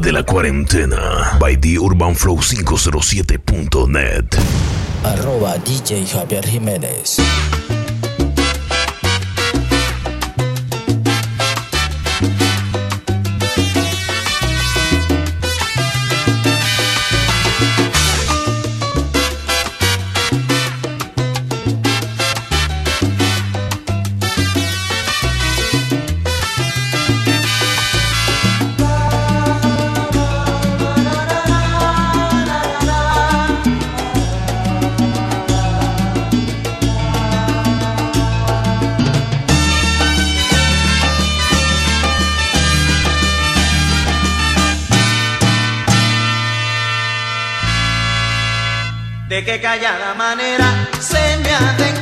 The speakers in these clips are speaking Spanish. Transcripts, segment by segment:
de la cuarentena by the Urban Flow 507.net. Arroba DJ Javier Jiménez. de qué callada manera se me ha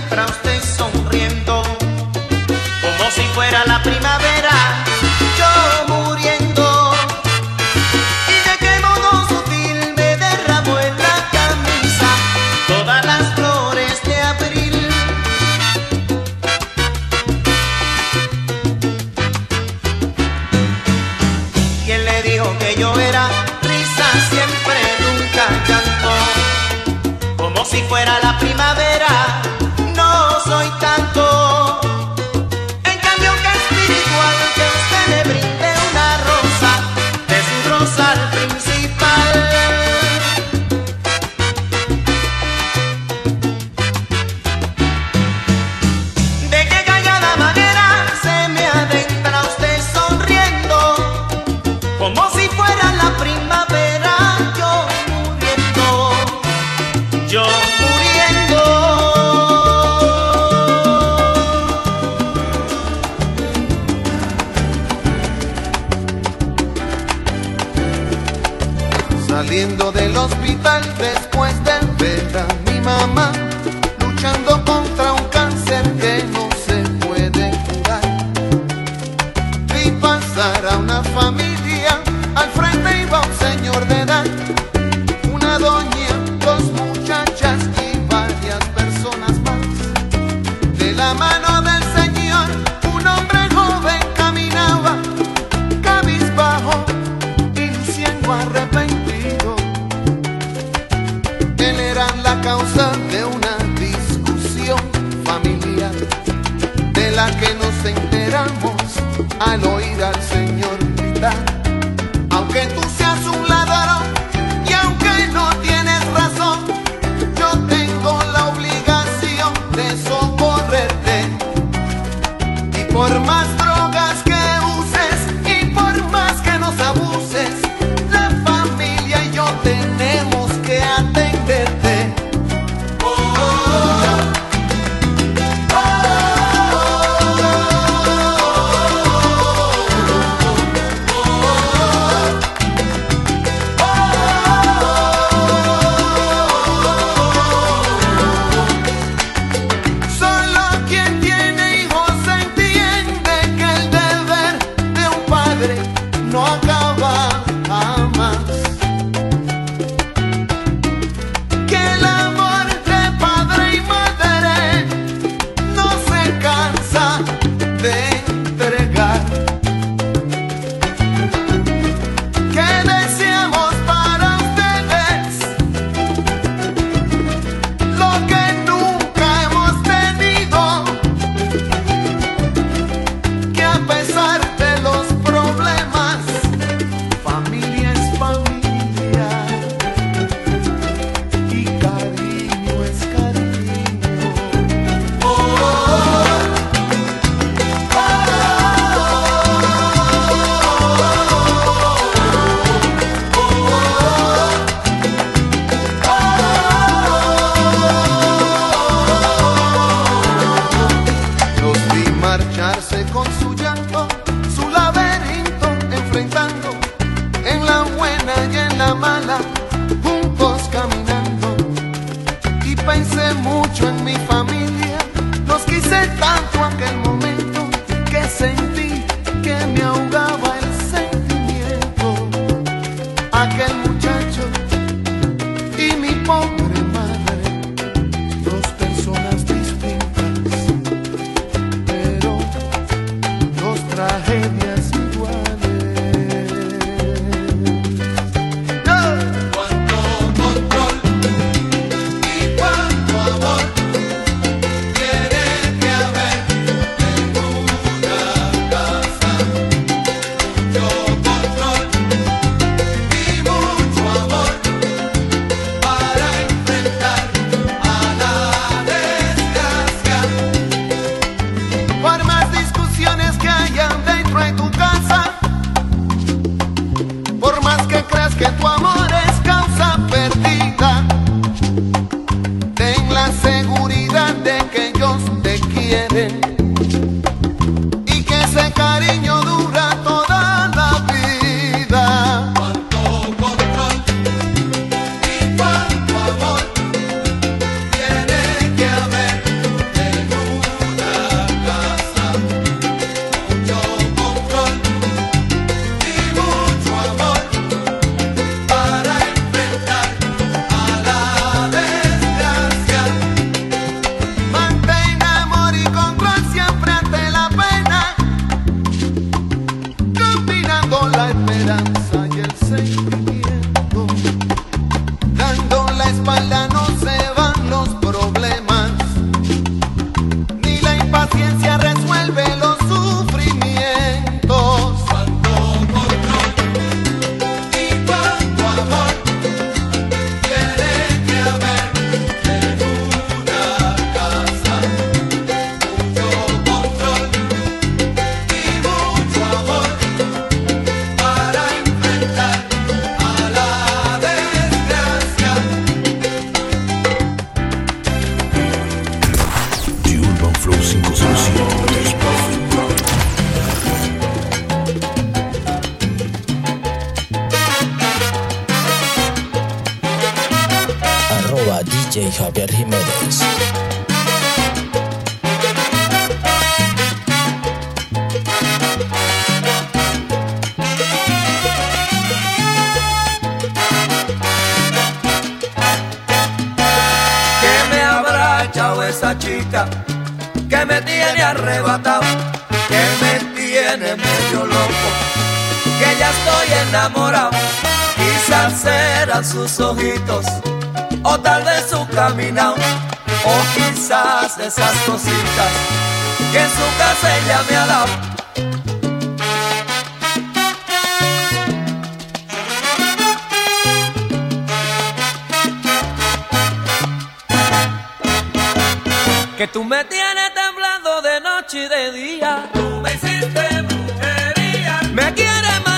I can caminado, o quizás esas cositas que en su casa ella me ha dado. Que tú me tienes temblando de noche y de día. Tú me hiciste brujería. Me quieres mandar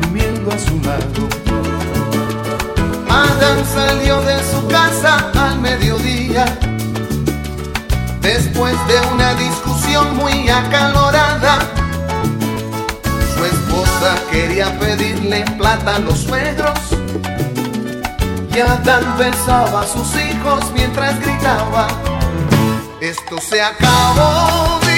durmiendo a su lado. Adán salió de su casa al mediodía Después de una discusión muy acalorada, su esposa quería pedirle plata a los suegros. Y Adán besaba a sus hijos mientras gritaba, esto se acabó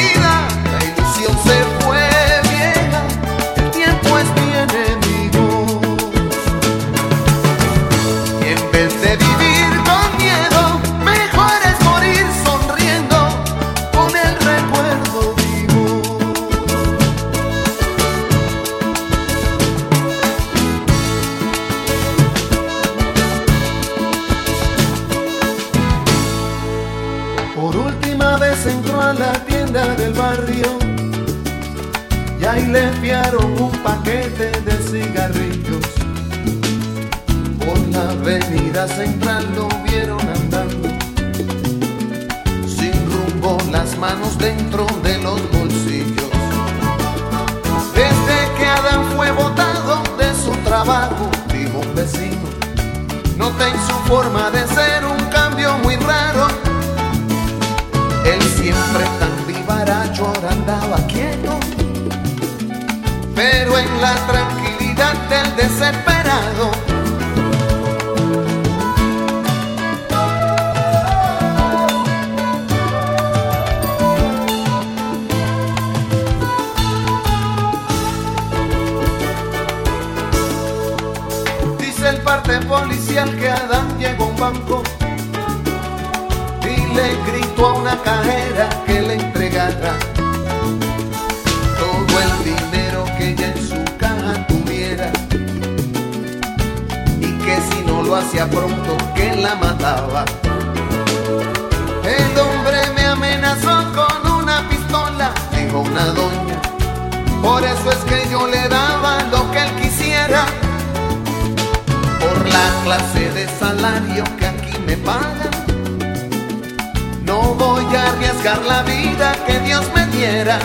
del barrio y ahí le enviaron un paquete de cigarrillos. Por la avenida central lo vieron andando, sin rumbo, las manos dentro de los bolsillos. Desde que Adán fue botado de su trabajo, dijo un vecino, nota en su forma de ser un cambio muy raro. Él siempre tan ahora andaba quieto. Pero en la tranquilidad del desesperado el parte policial que Adán llegó a un banco y le gritó a una cajera que le entregara hacía pronto que la mataba. El hombre me amenazó con una pistola, dijo una doña, por eso es que yo le daba lo que él quisiera por la clase de salario que aquí me pagan. No voy a arriesgar la vida que Dios me diera.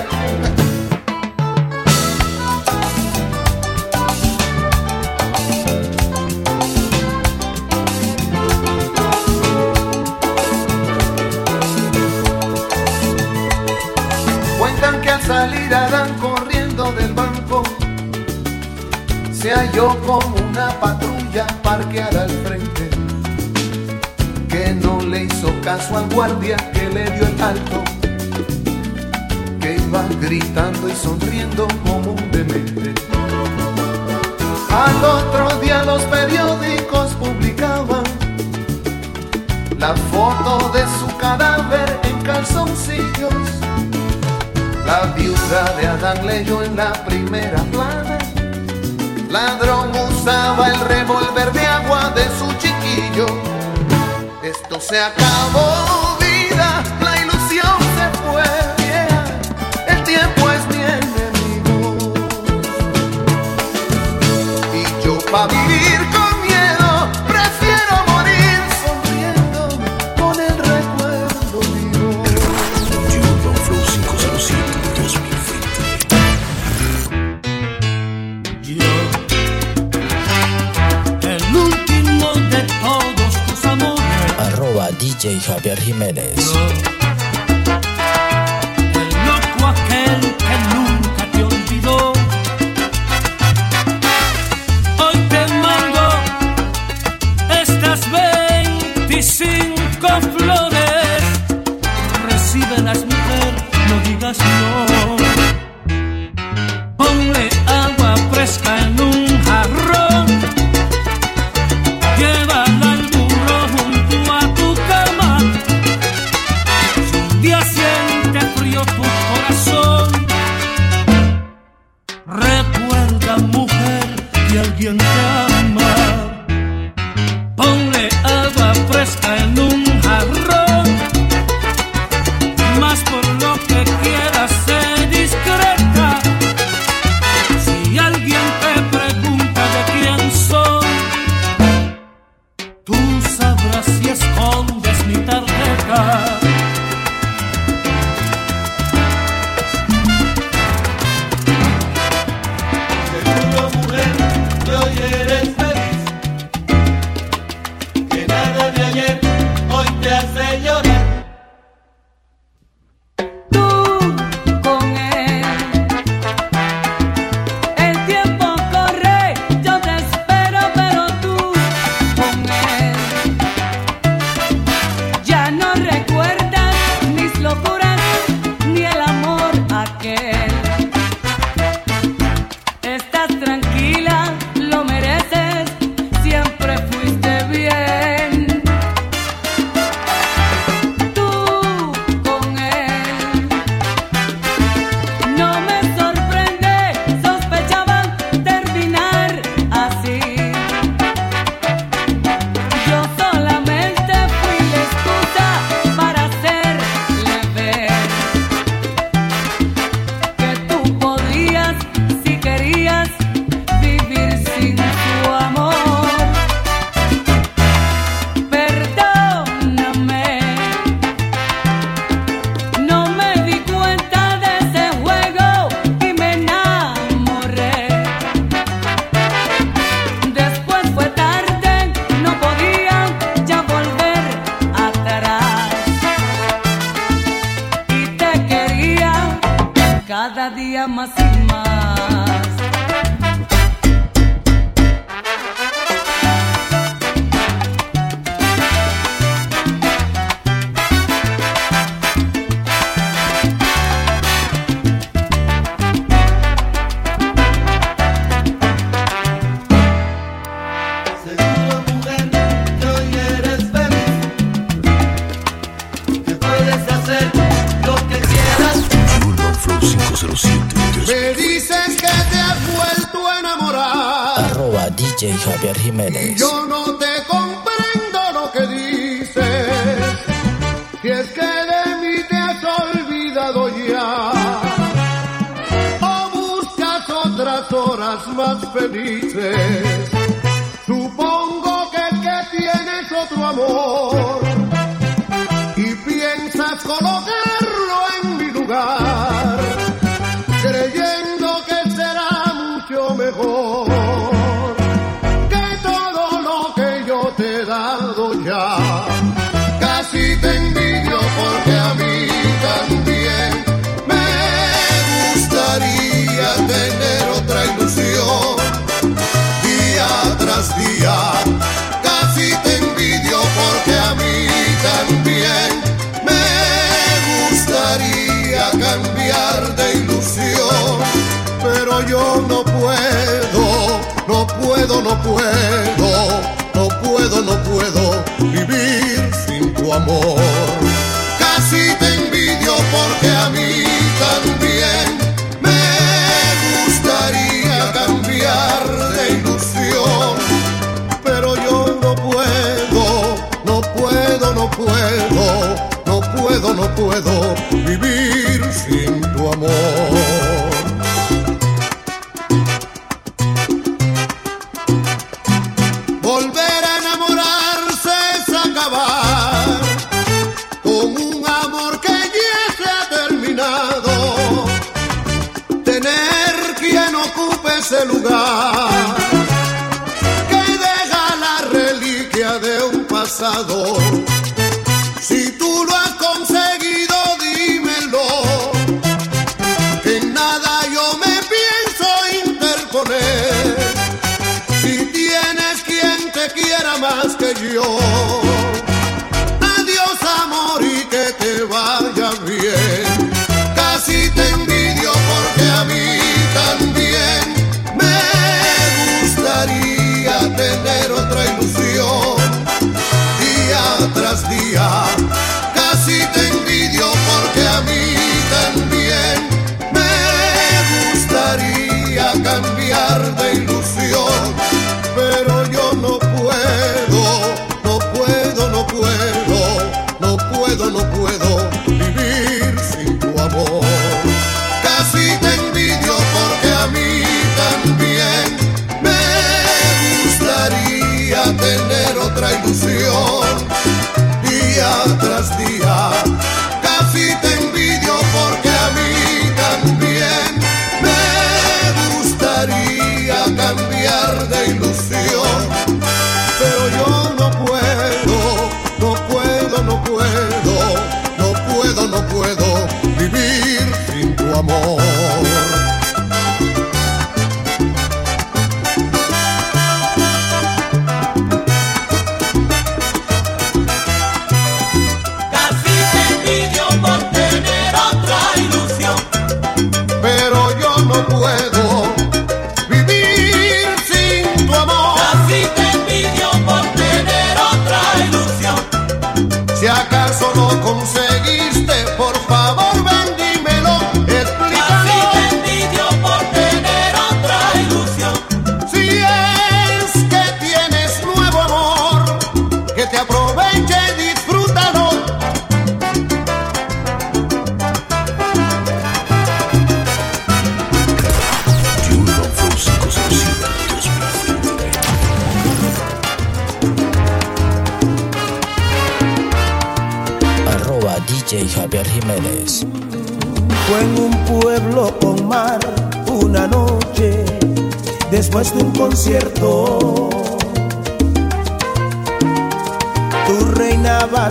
Parqueada al frente que no le hizo caso al guardia que le dio el alto que iba gritando y sonriendo como un demente. Al otro día los periódicos publicaban la foto de su cadáver en calzoncillos. La viuda de Adán leyó en la primera plana Ladrón usaba el revólver de agua de su chiquillo. Esto se acabó, vida, la ilusión se fue, vieja. El tiempo es mi enemigo. Y yo pa' vivir DJ Javier Jiménez. DJ Javier Jiménez. Yo no te comprendo lo que dices, si es que de mí te has olvidado ya, o buscas otras horas más felices. Supongo que que tienes otro amor y piensas con también me gustaría tener otra ilusión. Día tras día, casi te envidio porque a mí también me gustaría cambiar de ilusión. Pero yo no puedo, no puedo, no puedo, no puedo, no puedo vivir sin tu amor. no puedo vivir sin tu amor. Volver a enamorarse es acabar con un amor que ya se ha terminado. Tener quien ocupe ese lugar que deja la reliquia de un pasado más que yo.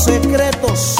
Secretos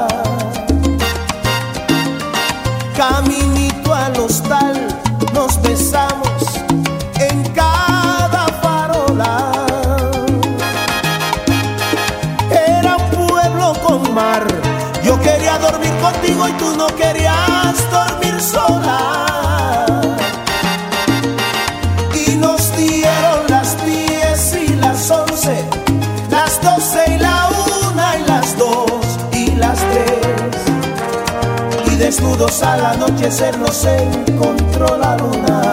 Desnudos al anochecer nos encontró la luna.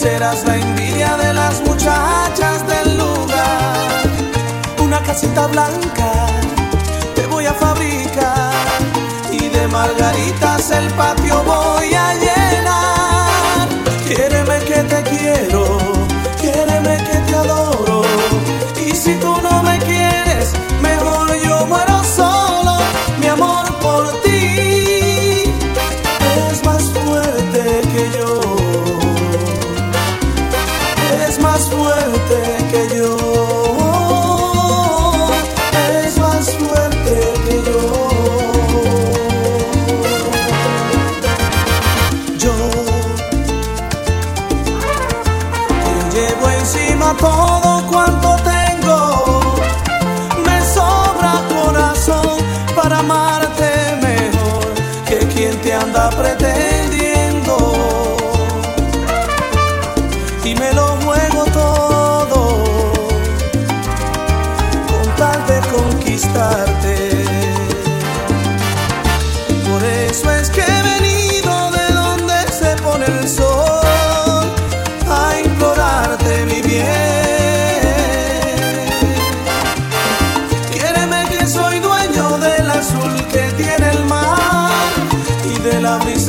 serás la envidia de las muchachas del lugar. Una casita blanca te voy a fabricar y de margaritas el patio voy a llenar.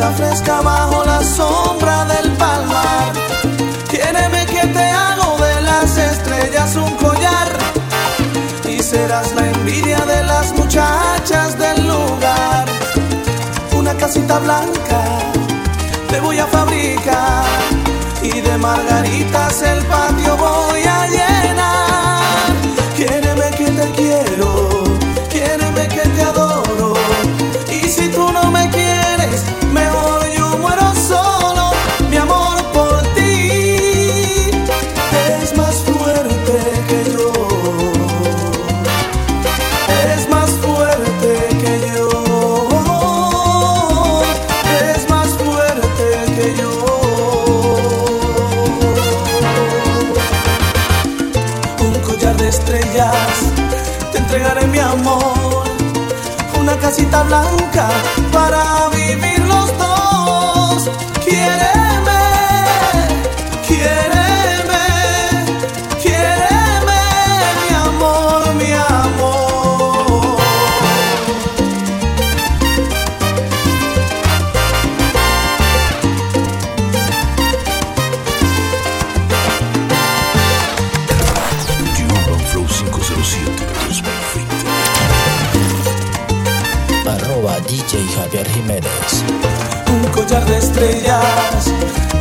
fresca bajo la sombra del palmar. Tiéneme que te hago de las estrellas un collar y serás la envidia de las muchachas del lugar. Una casita blanca te voy a fabricar y de margaritas el patio voy a llenar. entregaré mi amor. Una casita blanca para vivir los dos. Quiéreme, quiéreme.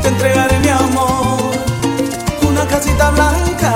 te entregaré mi amor, una casita blanca.